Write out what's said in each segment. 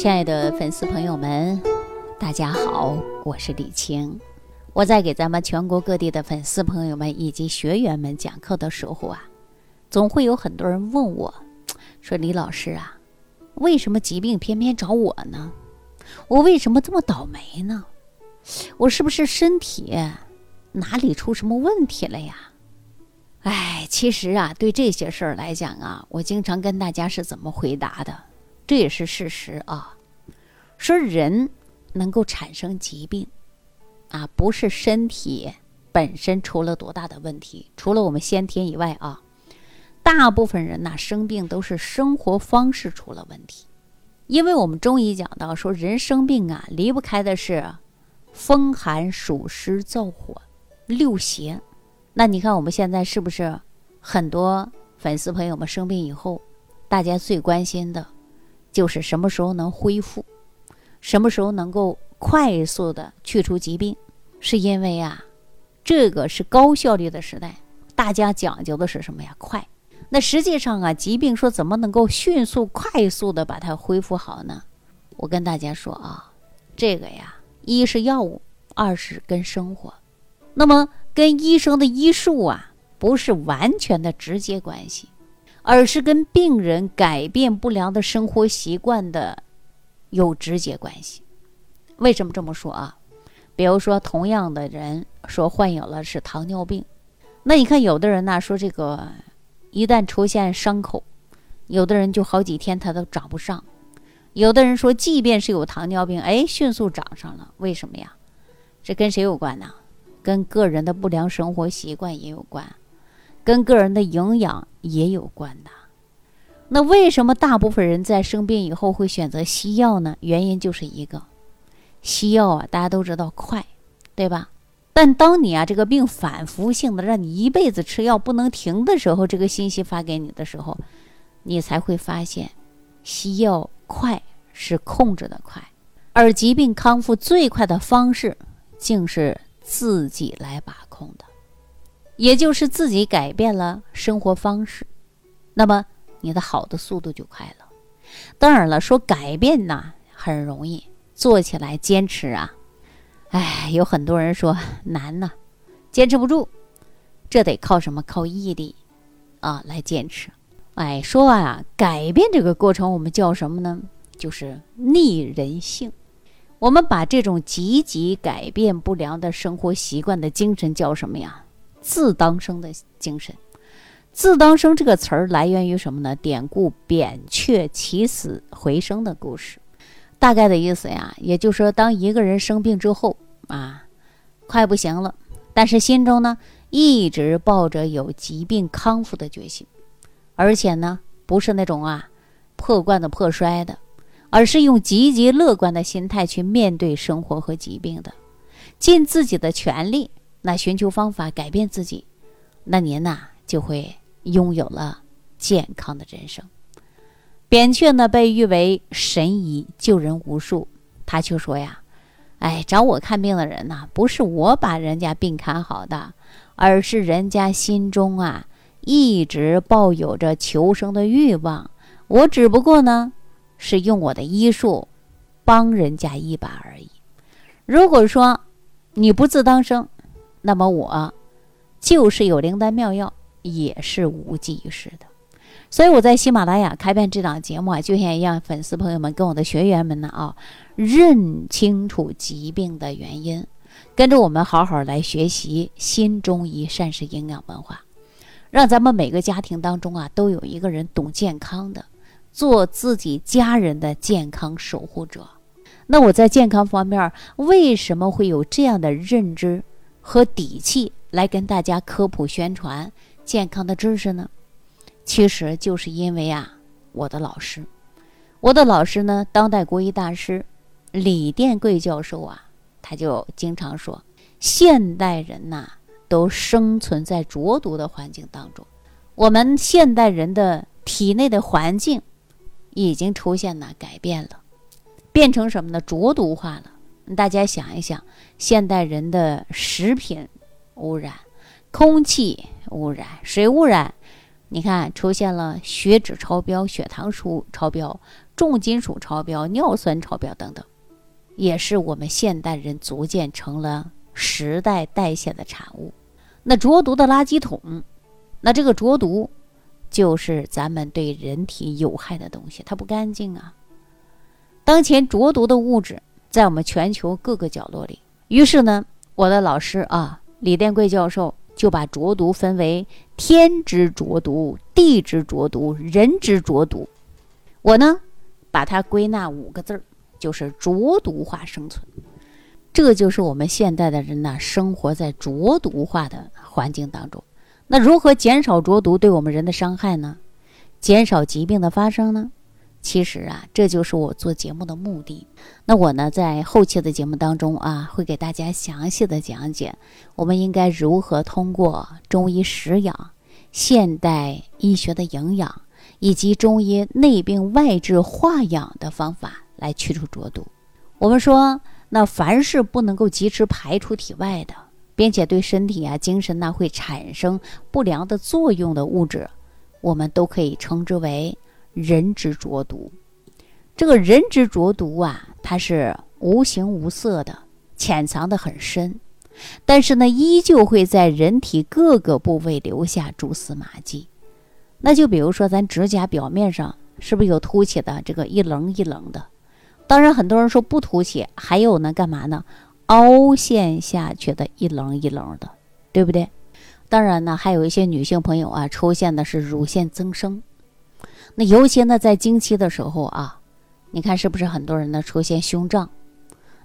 亲爱的粉丝朋友们，大家好，我是李青。我在给咱们全国各地的粉丝朋友们以及学员们讲课的时候啊，总会有很多人问我，说李老师啊，为什么疾病偏偏找我呢？我为什么这么倒霉呢？我是不是身体哪里出什么问题了呀？哎，其实啊，对这些事儿来讲啊，我经常跟大家是怎么回答的？这也是事实啊。说人能够产生疾病啊，不是身体本身出了多大的问题，除了我们先天以外啊，大部分人呐生病都是生活方式出了问题。因为我们中医讲到说，人生病啊，离不开的是风寒暑湿燥火六邪。那你看我们现在是不是很多粉丝朋友们生病以后，大家最关心的，就是什么时候能恢复，什么时候能够快速的去除疾病？是因为啊，这个是高效率的时代，大家讲究的是什么呀？快。那实际上啊，疾病说怎么能够迅速、快速的把它恢复好呢？我跟大家说啊，这个呀，一是药物，二是跟生活。那么跟医生的医术啊，不是完全的直接关系，而是跟病人改变不良的生活习惯的有直接关系。为什么这么说啊？比如说，同样的人说患有了是糖尿病，那你看有的人呢说这个。一旦出现伤口，有的人就好几天他都长不上；有的人说，即便是有糖尿病，哎，迅速长上了。为什么呀？这跟谁有关呢？跟个人的不良生活习惯也有关，跟个人的营养也有关的。那为什么大部分人在生病以后会选择西药呢？原因就是一个，西药啊，大家都知道快，对吧？但当你啊这个病反复性的让你一辈子吃药不能停的时候，这个信息发给你的时候，你才会发现，西药快是控制的快，而疾病康复最快的方式，竟是自己来把控的，也就是自己改变了生活方式，那么你的好的速度就快了。当然了，说改变呢很容易，做起来坚持啊。哎，有很多人说难呢，坚持不住，这得靠什么？靠毅力啊，来坚持。哎，说啊，改变这个过程，我们叫什么呢？就是逆人性。我们把这种积极改变不良的生活习惯的精神叫什么呀？自当生的精神。自当生这个词儿来源于什么呢？典故扁鹊起死回生的故事。大概的意思呀，也就是说，当一个人生病之后啊，快不行了，但是心中呢一直抱着有疾病康复的决心，而且呢不是那种啊破罐子破摔的，而是用积极乐观的心态去面对生活和疾病的，尽自己的全力，那寻求方法改变自己，那您呐就会拥有了健康的人生。扁鹊呢，被誉为神医，救人无数。他就说呀：“哎，找我看病的人呐，不是我把人家病看好的，而是人家心中啊一直抱有着求生的欲望。我只不过呢是用我的医术帮人家一把而已。如果说你不自当生，那么我就是有灵丹妙药，也是无济于事的。”所以我在喜马拉雅开办这档节目啊，就想让粉丝朋友们跟我的学员们呢啊，认清楚疾病的原因，跟着我们好好来学习新中医膳食营养文化，让咱们每个家庭当中啊，都有一个人懂健康的，做自己家人的健康守护者。那我在健康方面为什么会有这样的认知和底气来跟大家科普宣传健康的知识呢？其实就是因为啊，我的老师，我的老师呢，当代国医大师李殿贵教授啊，他就经常说，现代人呐，都生存在浊毒的环境当中。我们现代人的体内的环境已经出现了改变了，变成什么呢？浊毒化了。大家想一想，现代人的食品污染、空气污染、水污染。你看，出现了血脂超标、血糖数超标、重金属超标、尿酸超标等等，也是我们现代人逐渐成了时代代谢的产物。那浊毒的垃圾桶，那这个浊毒就是咱们对人体有害的东西，它不干净啊。当前浊毒的物质在我们全球各个角落里，于是呢，我的老师啊，李殿贵教授就把浊毒分为天之浊毒、地之浊毒、人之浊毒。我呢，把它归纳五个字儿，就是浊毒化生存。这就是我们现代的人呢，生活在浊毒化的环境当中。那如何减少浊毒对我们人的伤害呢？减少疾病的发生呢？其实啊，这就是我做节目的目的。那我呢，在后期的节目当中啊，会给大家详细的讲解，我们应该如何通过中医食养、现代医学的营养。以及中医内病外治化养的方法来去除浊毒。我们说，那凡是不能够及时排出体外的，并且对身体啊、精神呐会产生不良的作用的物质，我们都可以称之为人之浊毒。这个人之浊毒啊，它是无形无色的，潜藏的很深，但是呢，依旧会在人体各个部位留下蛛丝马迹。那就比如说，咱指甲表面上是不是有凸起的？这个一棱一棱的。当然，很多人说不凸起，还有呢，干嘛呢？凹陷下去的一棱一棱的，对不对？当然呢，还有一些女性朋友啊，出现的是乳腺增生。那尤其呢，在经期的时候啊，你看是不是很多人呢出现胸胀？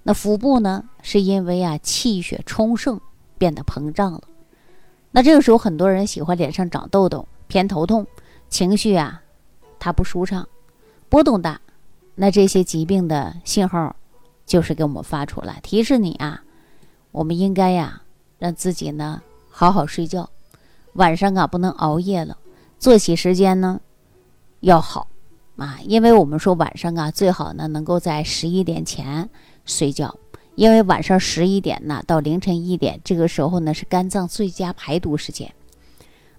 那腹部呢，是因为啊气血充盛变得膨胀了。那这个时候，很多人喜欢脸上长痘痘。偏头痛，情绪啊，它不舒畅，波动大，那这些疾病的信号就是给我们发出来，提示你啊，我们应该呀，让自己呢好好睡觉，晚上啊不能熬夜了，作息时间呢要好啊，因为我们说晚上啊最好呢能够在十一点前睡觉，因为晚上十一点呢到凌晨一点这个时候呢是肝脏最佳排毒时间。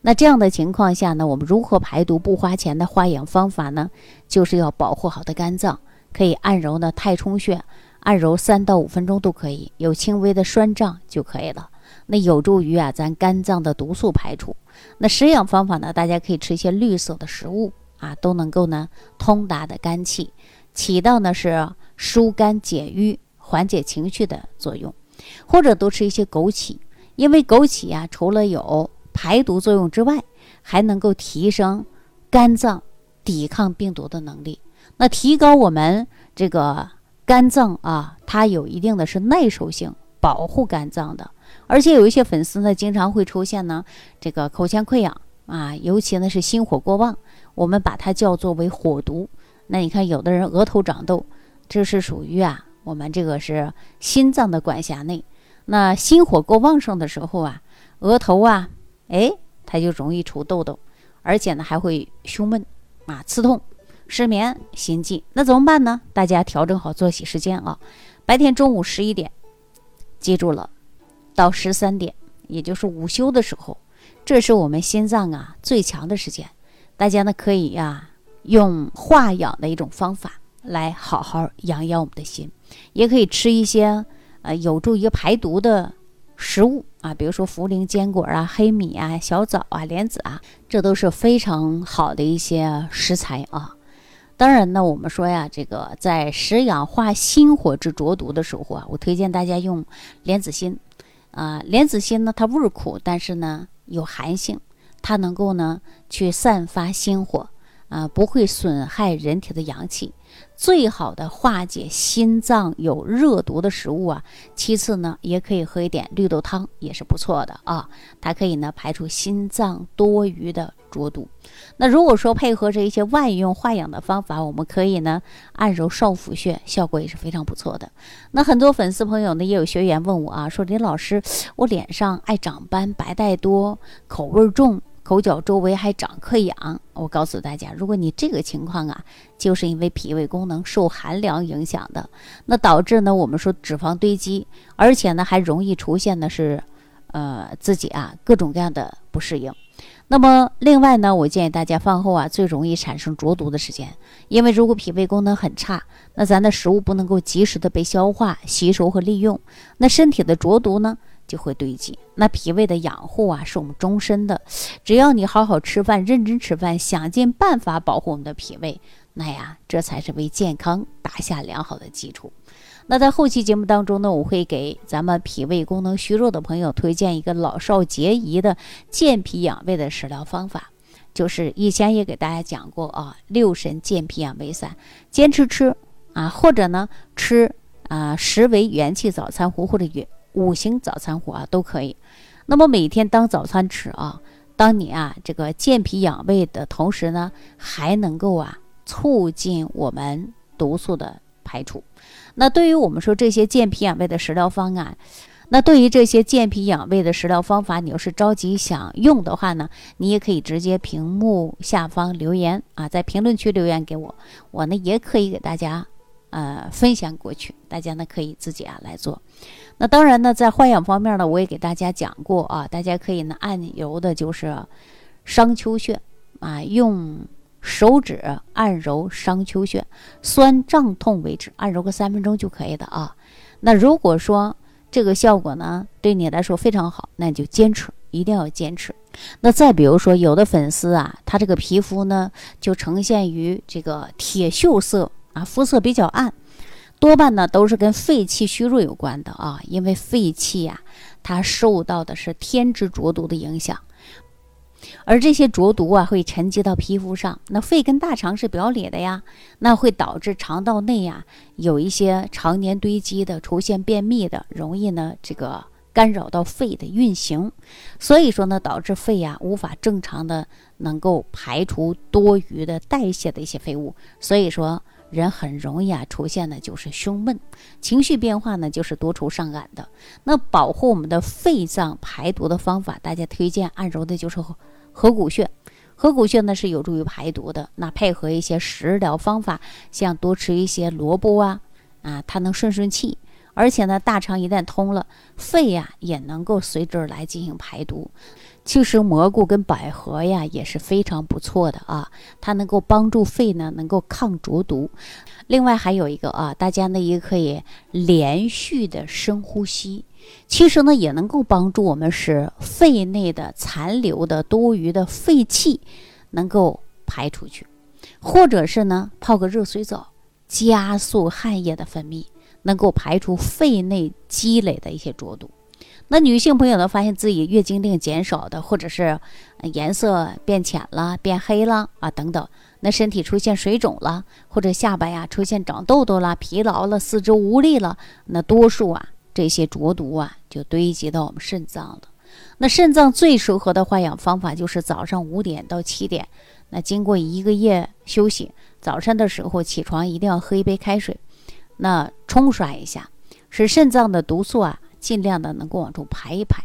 那这样的情况下呢，我们如何排毒不花钱的化养方法呢？就是要保护好的肝脏，可以按揉呢太冲穴，按揉三到五分钟都可以，有轻微的酸胀就可以了。那有助于啊咱肝脏的毒素排出。那食养方法呢，大家可以吃一些绿色的食物啊，都能够呢通达的肝气，起到呢是疏肝解郁、缓解情绪的作用，或者多吃一些枸杞，因为枸杞啊除了有排毒作用之外，还能够提升肝脏抵抗病毒的能力。那提高我们这个肝脏啊，它有一定的是耐受性，保护肝脏的。而且有一些粉丝呢，经常会出现呢这个口腔溃疡啊，尤其呢是心火过旺，我们把它叫做为火毒。那你看有的人额头长痘，这是属于啊我们这个是心脏的管辖内。那心火过旺盛的时候啊，额头啊。哎，它就容易出痘痘，而且呢还会胸闷啊、刺痛、失眠、心悸。那怎么办呢？大家调整好作息时间啊，白天中午十一点，记住了，到十三点，也就是午休的时候，这是我们心脏啊最强的时间。大家呢可以呀用化养的一种方法来好好养养我们的心，也可以吃一些呃有助于排毒的。食物啊，比如说茯苓、坚果啊、黑米啊、小枣啊、莲子啊，这都是非常好的一些食材啊。当然呢，我们说呀，这个在食养化心火之浊毒的时候啊，我推荐大家用莲子心啊。莲子心呢，它味苦，但是呢有寒性，它能够呢去散发心火啊，不会损害人体的阳气。最好的化解心脏有热毒的食物啊，其次呢，也可以喝一点绿豆汤，也是不错的啊。它可以呢排出心脏多余的浊毒。那如果说配合着一些外用化养的方法，我们可以呢按揉少府穴，效果也是非常不错的。那很多粉丝朋友呢，也有学员问我啊，说林老师，我脸上爱长斑，白带多，口味重。口角周围还长溃疡，我告诉大家，如果你这个情况啊，就是因为脾胃功能受寒凉影响的，那导致呢，我们说脂肪堆积，而且呢还容易出现的是，呃，自己啊各种各样的不适应。那么另外呢，我建议大家饭后啊最容易产生浊毒的时间，因为如果脾胃功能很差，那咱的食物不能够及时的被消化、吸收和利用，那身体的浊毒呢就会堆积。那脾胃的养护啊是我们终身的，只要你好好吃饭、认真吃饭，想尽办法保护我们的脾胃，那呀这才是为健康打下良好的基础。那在后期节目当中呢，我会给咱们脾胃功能虚弱的朋友推荐一个老少皆宜的健脾养胃的食疗方法，就是以前也给大家讲过啊，六神健脾养胃散，坚持吃啊，或者呢吃啊十为元气早餐糊或者元五行早餐糊啊都可以。那么每天当早餐吃啊，当你啊这个健脾养胃的同时呢，还能够啊促进我们毒素的排出。那对于我们说这些健脾养胃的食疗方案，那对于这些健脾养胃的食疗方法，你要是着急想用的话呢，你也可以直接屏幕下方留言啊，在评论区留言给我，我呢也可以给大家呃分享过去，大家呢可以自己啊来做。那当然呢，在换养方面呢，我也给大家讲过啊，大家可以呢按揉的就是商丘穴啊，用。手指按揉商丘穴，酸胀痛为止，按揉个三分钟就可以的啊。那如果说这个效果呢对你来说非常好，那你就坚持，一定要坚持。那再比如说，有的粉丝啊，他这个皮肤呢就呈现于这个铁锈色啊，肤色比较暗，多半呢都是跟肺气虚弱有关的啊。因为肺气呀，它受到的是天之浊毒的影响。而这些浊毒啊，会沉积到皮肤上。那肺跟大肠是表里的呀，那会导致肠道内呀有一些常年堆积的、出现便秘的，容易呢这个干扰到肺的运行。所以说呢，导致肺呀无法正常的能够排除多余的代谢的一些废物。所以说人很容易啊出现的就是胸闷，情绪变化呢就是多愁善感的。那保护我们的肺脏排毒的方法，大家推荐按揉的就是。合谷穴，合谷穴呢是有助于排毒的。那配合一些食疗方法，像多吃一些萝卜啊，啊，它能顺顺气。而且呢，大肠一旦通了，肺呀也能够随之来进行排毒。其实蘑菇跟百合呀也是非常不错的啊，它能够帮助肺呢能够抗浊毒。另外还有一个啊，大家呢也可以连续的深呼吸。其实呢，也能够帮助我们使肺内的残留的多余的废气能够排出去，或者是呢泡个热水澡，加速汗液的分泌，能够排除肺内积累的一些浊毒。那女性朋友呢，发现自己月经量减少的，或者是颜色变浅了、变黑了啊等等，那身体出现水肿了，或者下巴呀出现长痘痘了、疲劳了、四肢无力了，那多数啊。这些浊毒啊，就堆积到我们肾脏了。那肾脏最适合的换氧方法就是早上五点到七点。那经过一个夜休息，早上的时候起床一定要喝一杯开水，那冲刷一下，使肾脏的毒素啊尽量的能够往出排一排。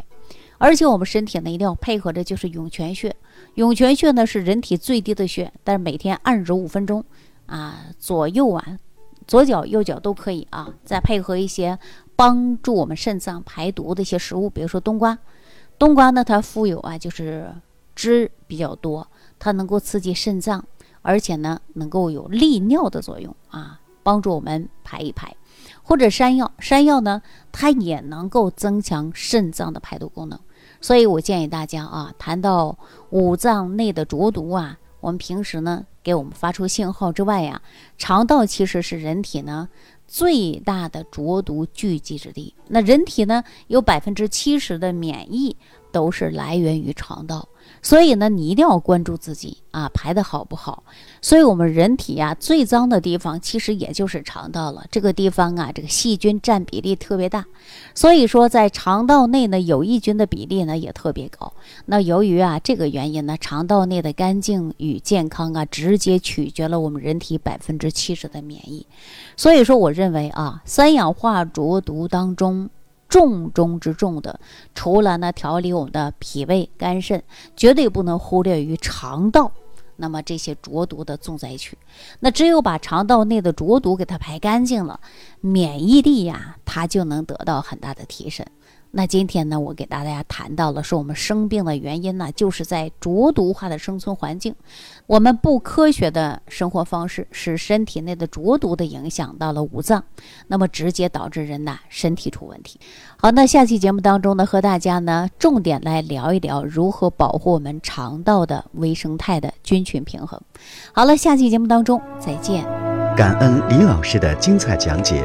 而且我们身体呢一定要配合着就是涌泉穴。涌泉穴呢是人体最低的穴，但是每天按揉五分钟啊，左右啊，左脚右脚都可以啊，再配合一些。帮助我们肾脏排毒的一些食物，比如说冬瓜。冬瓜呢，它富有啊，就是汁比较多，它能够刺激肾脏，而且呢，能够有利尿的作用啊，帮助我们排一排。或者山药，山药呢，它也能够增强肾脏的排毒功能。所以我建议大家啊，谈到五脏内的浊毒啊，我们平时呢，给我们发出信号之外呀，肠道其实是人体呢。最大的浊毒聚集之地，那人体呢有百分之七十的免疫都是来源于肠道。所以呢，你一定要关注自己啊，排的好不好？所以，我们人体呀，最脏的地方其实也就是肠道了。这个地方啊，这个细菌占比例特别大。所以说，在肠道内呢，有益菌的比例呢也特别高。那由于啊这个原因呢，肠道内的干净与健康啊，直接取决了我们人体百分之七十的免疫。所以说，我认为啊，三氧化浊毒当中。重中之重的，除了呢调理我们的脾胃、肝肾，绝对不能忽略于肠道。那么这些浊毒的重灾区，那只有把肠道内的浊毒给它排干净了，免疫力呀，它就能得到很大的提升。那今天呢，我给大家谈到了，说我们生病的原因呢，就是在浊毒化的生存环境，我们不科学的生活方式，使身体内的浊毒的影响到了五脏，那么直接导致人呐身体出问题。好，那下期节目当中呢，和大家呢重点来聊一聊如何保护我们肠道的微生态的菌群平衡。好了，下期节目当中再见。感恩李老师的精彩讲解。